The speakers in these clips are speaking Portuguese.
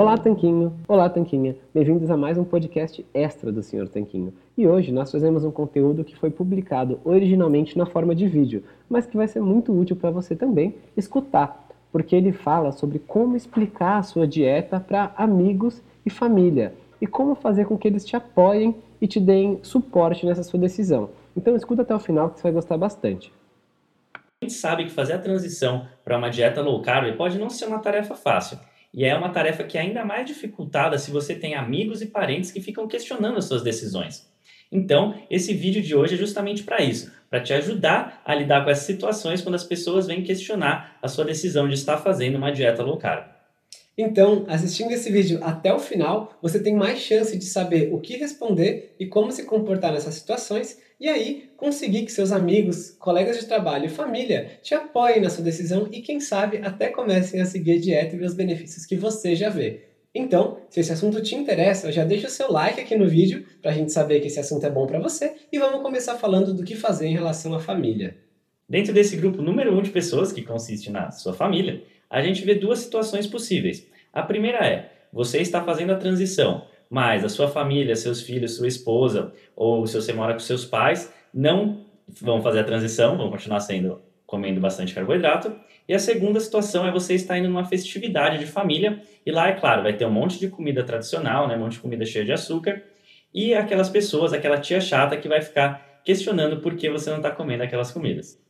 Olá, Tanquinho. Olá, Tanquinha. Bem-vindos a mais um podcast extra do Senhor Tanquinho. E hoje nós fazemos um conteúdo que foi publicado originalmente na forma de vídeo, mas que vai ser muito útil para você também escutar, porque ele fala sobre como explicar a sua dieta para amigos e família e como fazer com que eles te apoiem e te deem suporte nessa sua decisão. Então escuta até o final que você vai gostar bastante. A gente sabe que fazer a transição para uma dieta low carb pode não ser uma tarefa fácil. E é uma tarefa que é ainda mais dificultada se você tem amigos e parentes que ficam questionando as suas decisões. Então, esse vídeo de hoje é justamente para isso, para te ajudar a lidar com essas situações quando as pessoas vêm questionar a sua decisão de estar fazendo uma dieta low carb. Então, assistindo esse vídeo até o final, você tem mais chance de saber o que responder e como se comportar nessas situações, e aí conseguir que seus amigos, colegas de trabalho e família te apoiem na sua decisão e, quem sabe, até comecem a seguir a dieta e ver os benefícios que você já vê. Então, se esse assunto te interessa, já deixa o seu like aqui no vídeo para a gente saber que esse assunto é bom para você e vamos começar falando do que fazer em relação à família. Dentro desse grupo número um de pessoas, que consiste na sua família, a gente vê duas situações possíveis. A primeira é, você está fazendo a transição, mas a sua família, seus filhos, sua esposa, ou se você mora com seus pais, não vão fazer a transição, vão continuar sendo comendo bastante carboidrato. E a segunda situação é você estar indo numa festividade de família e lá, é claro, vai ter um monte de comida tradicional, né, um monte de comida cheia de açúcar e aquelas pessoas, aquela tia chata que vai ficar questionando por que você não está comendo aquelas comidas.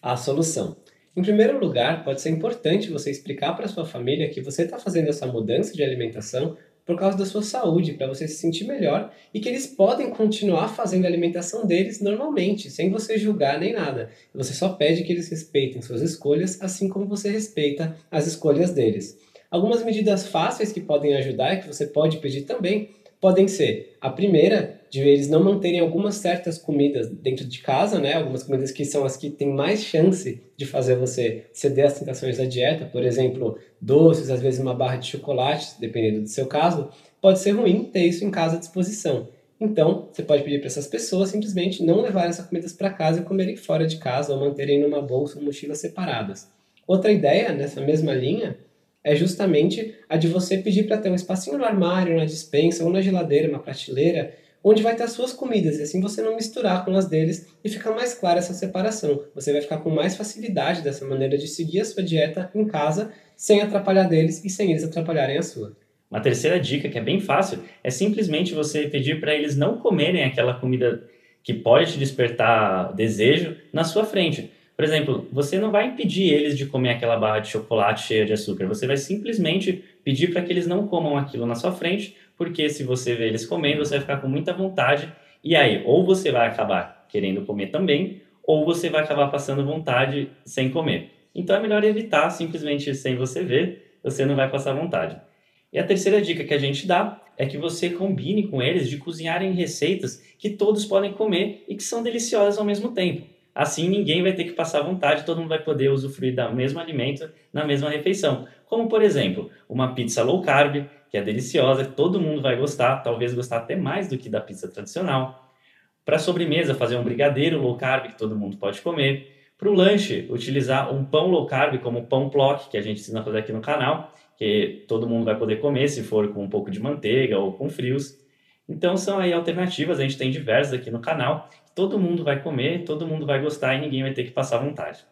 A solução. Em primeiro lugar, pode ser importante você explicar para sua família que você está fazendo essa mudança de alimentação por causa da sua saúde, para você se sentir melhor e que eles podem continuar fazendo a alimentação deles normalmente, sem você julgar nem nada. Você só pede que eles respeitem suas escolhas, assim como você respeita as escolhas deles. Algumas medidas fáceis que podem ajudar e que você pode pedir também podem ser a primeira de eles não manterem algumas certas comidas dentro de casa, né? Algumas comidas que são as que têm mais chance de fazer você ceder às tentações da dieta, por exemplo, doces, às vezes uma barra de chocolate, dependendo do seu caso, pode ser ruim ter isso em casa à disposição. Então, você pode pedir para essas pessoas simplesmente não levarem essas comidas para casa e comerem fora de casa ou manterem numa bolsa ou mochila separadas. Outra ideia nessa mesma linha é justamente a de você pedir para ter um espacinho no armário, na dispensa ou na geladeira, uma prateleira, onde vai ter as suas comidas, e assim você não misturar com as deles e fica mais clara essa separação. Você vai ficar com mais facilidade dessa maneira de seguir a sua dieta em casa, sem atrapalhar deles e sem eles atrapalharem a sua. Uma terceira dica que é bem fácil é simplesmente você pedir para eles não comerem aquela comida que pode te despertar desejo na sua frente. Por exemplo, você não vai impedir eles de comer aquela barra de chocolate cheia de açúcar, você vai simplesmente pedir para que eles não comam aquilo na sua frente, porque se você vê eles comendo, você vai ficar com muita vontade, e aí, ou você vai acabar querendo comer também, ou você vai acabar passando vontade sem comer. Então é melhor evitar, simplesmente sem você ver, você não vai passar vontade. E a terceira dica que a gente dá é que você combine com eles de cozinharem receitas que todos podem comer e que são deliciosas ao mesmo tempo. Assim, ninguém vai ter que passar vontade, todo mundo vai poder usufruir do mesmo alimento na mesma refeição. Como, por exemplo, uma pizza low carb, que é deliciosa, todo mundo vai gostar, talvez gostar até mais do que da pizza tradicional. Para sobremesa, fazer um brigadeiro low carb, que todo mundo pode comer. Para o lanche, utilizar um pão low carb, como o pão plock, que a gente ensina a fazer aqui no canal, que todo mundo vai poder comer se for com um pouco de manteiga ou com frios. Então são aí alternativas, a gente tem diversas aqui no canal todo mundo vai comer, todo mundo vai gostar e ninguém vai ter que passar vontade.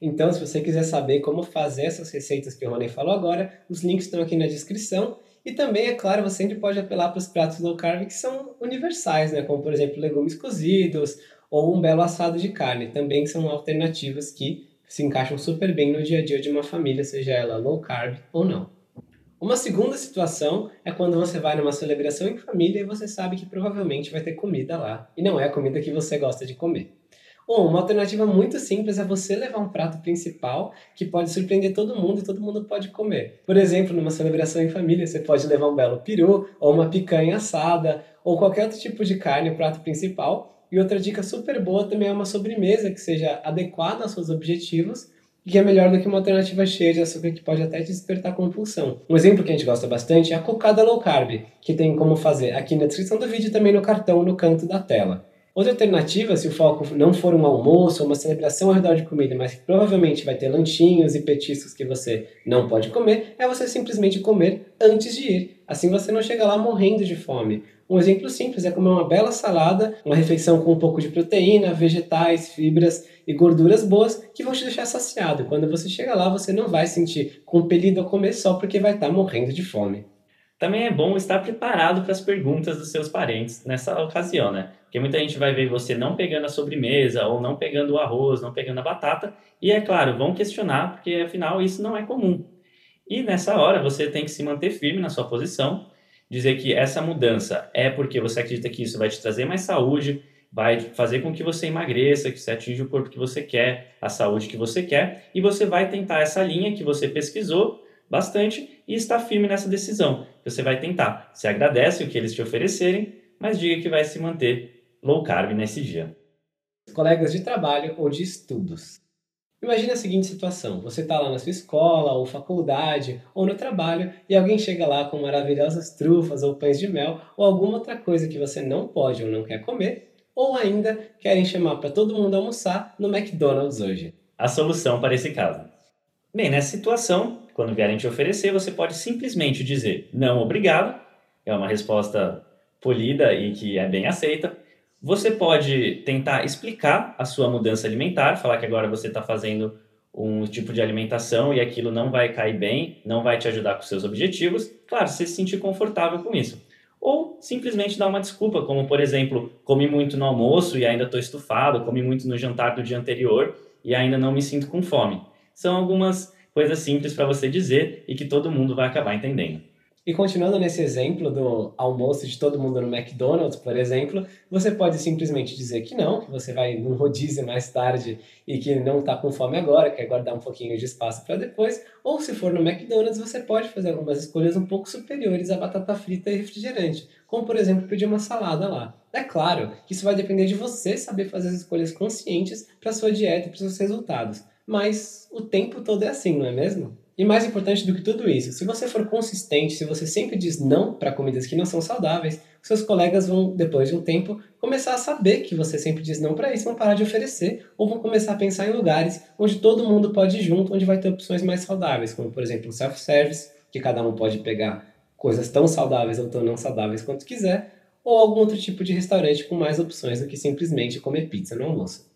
Então, se você quiser saber como fazer essas receitas que o Rony falou agora, os links estão aqui na descrição. E também, é claro, você sempre pode apelar para os pratos low carb que são universais, né? como por exemplo legumes cozidos ou um belo assado de carne, também são alternativas que se encaixam super bem no dia a dia de uma família, seja ela low carb ou não. Uma segunda situação é quando você vai numa celebração em família e você sabe que provavelmente vai ter comida lá, e não é a comida que você gosta de comer. Uma alternativa muito simples é você levar um prato principal que pode surpreender todo mundo e todo mundo pode comer. Por exemplo, numa celebração em família, você pode levar um belo peru, ou uma picanha assada, ou qualquer outro tipo de carne, o prato principal. E outra dica super boa também é uma sobremesa que seja adequada aos seus objetivos e que é melhor do que uma alternativa cheia de açúcar que pode até despertar compulsão. Um exemplo que a gente gosta bastante é a cocada low carb, que tem como fazer aqui na descrição do vídeo e também no cartão no canto da tela. Outra alternativa, se o foco não for um almoço ou uma celebração ao redor de comida, mas que provavelmente vai ter lanchinhos e petiscos que você não pode comer, é você simplesmente comer antes de ir. Assim você não chega lá morrendo de fome. Um exemplo simples é comer uma bela salada, uma refeição com um pouco de proteína, vegetais, fibras e gorduras boas que vão te deixar saciado. Quando você chega lá, você não vai sentir compelido a comer só porque vai estar morrendo de fome. Também é bom estar preparado para as perguntas dos seus parentes nessa ocasião, né? Porque muita gente vai ver você não pegando a sobremesa, ou não pegando o arroz, não pegando a batata, e é claro, vão questionar, porque afinal isso não é comum. E nessa hora você tem que se manter firme na sua posição, dizer que essa mudança é porque você acredita que isso vai te trazer mais saúde, vai fazer com que você emagreça, que você atinja o corpo que você quer, a saúde que você quer, e você vai tentar essa linha que você pesquisou bastante e está firme nessa decisão. Você vai tentar. Você agradece o que eles te oferecerem, mas diga que vai se manter low carb nesse dia. Colegas de trabalho ou de estudos. Imagine a seguinte situação: você está lá na sua escola, ou faculdade, ou no trabalho, e alguém chega lá com maravilhosas trufas ou pães de mel, ou alguma outra coisa que você não pode ou não quer comer, ou ainda querem chamar para todo mundo almoçar no McDonald's hoje. A solução para esse caso. Bem, nessa situação, quando vierem te oferecer, você pode simplesmente dizer não, obrigado. É uma resposta polida e que é bem aceita. Você pode tentar explicar a sua mudança alimentar, falar que agora você está fazendo um tipo de alimentação e aquilo não vai cair bem, não vai te ajudar com seus objetivos. Claro, você se sentir confortável com isso. Ou simplesmente dar uma desculpa, como por exemplo, comi muito no almoço e ainda estou estufado, comi muito no jantar do dia anterior e ainda não me sinto com fome. São algumas coisa simples para você dizer e que todo mundo vai acabar entendendo. E continuando nesse exemplo do almoço de todo mundo no McDonald's, por exemplo, você pode simplesmente dizer que não, que você vai num rodízio mais tarde e que não está com fome agora, quer guardar um pouquinho de espaço para depois, ou se for no McDonald's, você pode fazer algumas escolhas um pouco superiores à batata frita e refrigerante, como por exemplo pedir uma salada lá. É claro que isso vai depender de você saber fazer as escolhas conscientes para sua dieta e para seus resultados mas o tempo todo é assim, não é mesmo? E mais importante do que tudo isso, se você for consistente, se você sempre diz não para comidas que não são saudáveis, seus colegas vão, depois de um tempo, começar a saber que você sempre diz não para isso, vão parar de oferecer, ou vão começar a pensar em lugares onde todo mundo pode ir junto, onde vai ter opções mais saudáveis, como por exemplo o self-service, que cada um pode pegar coisas tão saudáveis ou tão não saudáveis quanto quiser, ou algum outro tipo de restaurante com mais opções do que simplesmente comer pizza no almoço.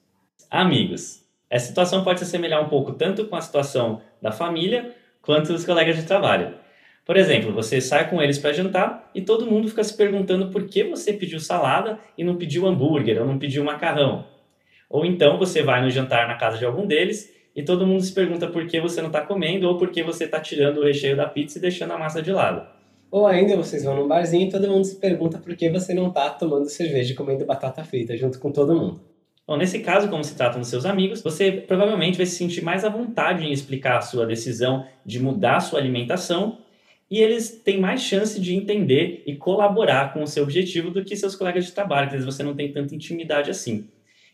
Amigos, essa situação pode se assemelhar um pouco tanto com a situação da família quanto dos colegas de trabalho. Por exemplo, você sai com eles para jantar e todo mundo fica se perguntando por que você pediu salada e não pediu hambúrguer ou não pediu macarrão. Ou então você vai no jantar na casa de algum deles e todo mundo se pergunta por que você não está comendo ou por que você está tirando o recheio da pizza e deixando a massa de lado. Ou ainda vocês vão num barzinho e todo mundo se pergunta por que você não está tomando cerveja e comendo batata frita junto com todo mundo. Bom, nesse caso, como se trata dos seus amigos, você provavelmente vai se sentir mais à vontade em explicar a sua decisão de mudar a sua alimentação e eles têm mais chance de entender e colaborar com o seu objetivo do que seus colegas de trabalho, que você não tem tanta intimidade assim.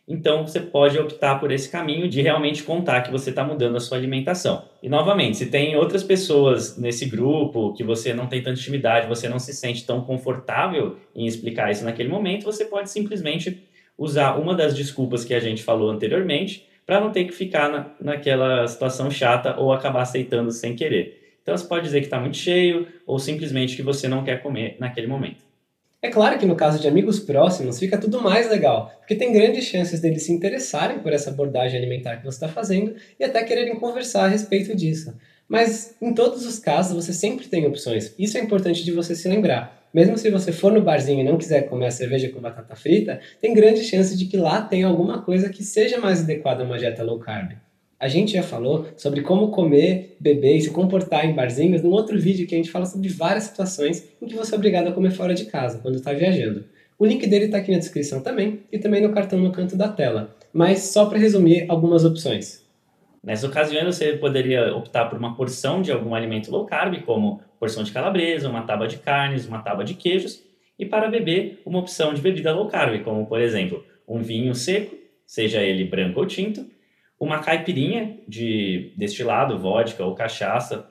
Então você pode optar por esse caminho de realmente contar que você está mudando a sua alimentação. E novamente, se tem outras pessoas nesse grupo que você não tem tanta intimidade, você não se sente tão confortável em explicar isso naquele momento, você pode simplesmente usar uma das desculpas que a gente falou anteriormente para não ter que ficar na, naquela situação chata ou acabar aceitando sem querer. Então você pode dizer que está muito cheio ou simplesmente que você não quer comer naquele momento. É claro que no caso de amigos próximos fica tudo mais legal, porque tem grandes chances deles se interessarem por essa abordagem alimentar que você está fazendo e até quererem conversar a respeito disso. Mas em todos os casos você sempre tem opções. Isso é importante de você se lembrar. Mesmo se você for no barzinho e não quiser comer a cerveja com batata frita, tem grande chance de que lá tenha alguma coisa que seja mais adequada a uma dieta low carb. A gente já falou sobre como comer, beber e se comportar em barzinhos num outro vídeo que a gente fala sobre várias situações em que você é obrigado a comer fora de casa quando está viajando. O link dele está aqui na descrição também e também no cartão no canto da tela. Mas só para resumir algumas opções. Nessa ocasião, você poderia optar por uma porção de algum alimento low carb, como porção de calabresa, uma tábua de carnes, uma tábua de queijos, e para beber, uma opção de bebida low carb, como por exemplo, um vinho seco, seja ele branco ou tinto, uma caipirinha de destilado, vodka ou cachaça,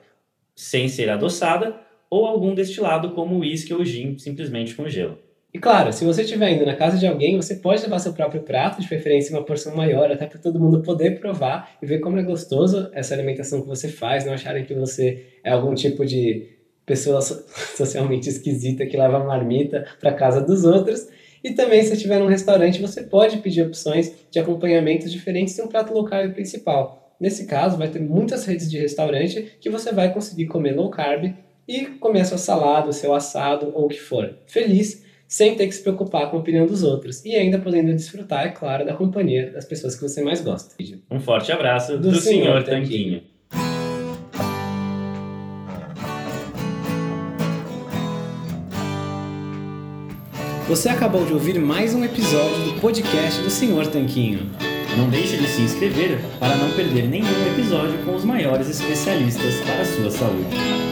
sem ser adoçada, ou algum destilado como uísque ou gin, simplesmente com gelo. E claro, se você estiver indo na casa de alguém, você pode levar seu próprio prato, de preferência uma porção maior, até para todo mundo poder provar e ver como é gostoso essa alimentação que você faz, não acharem que você é algum tipo de pessoa socialmente esquisita que leva marmita para casa dos outros. E também, se estiver num restaurante, você pode pedir opções de acompanhamentos diferentes de um prato low carb principal. Nesse caso, vai ter muitas redes de restaurante que você vai conseguir comer low carb e comer a sua salada, o seu assado ou o que for. Feliz, sem ter que se preocupar com a opinião dos outros e ainda podendo desfrutar, é claro, da companhia das pessoas que você mais gosta. Um forte abraço do, do Sr. Tanquinho. Tanquinho. Você acabou de ouvir mais um episódio do podcast do Senhor Tanquinho. Não deixe de se inscrever para não perder nenhum episódio com os maiores especialistas para a sua saúde.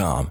com.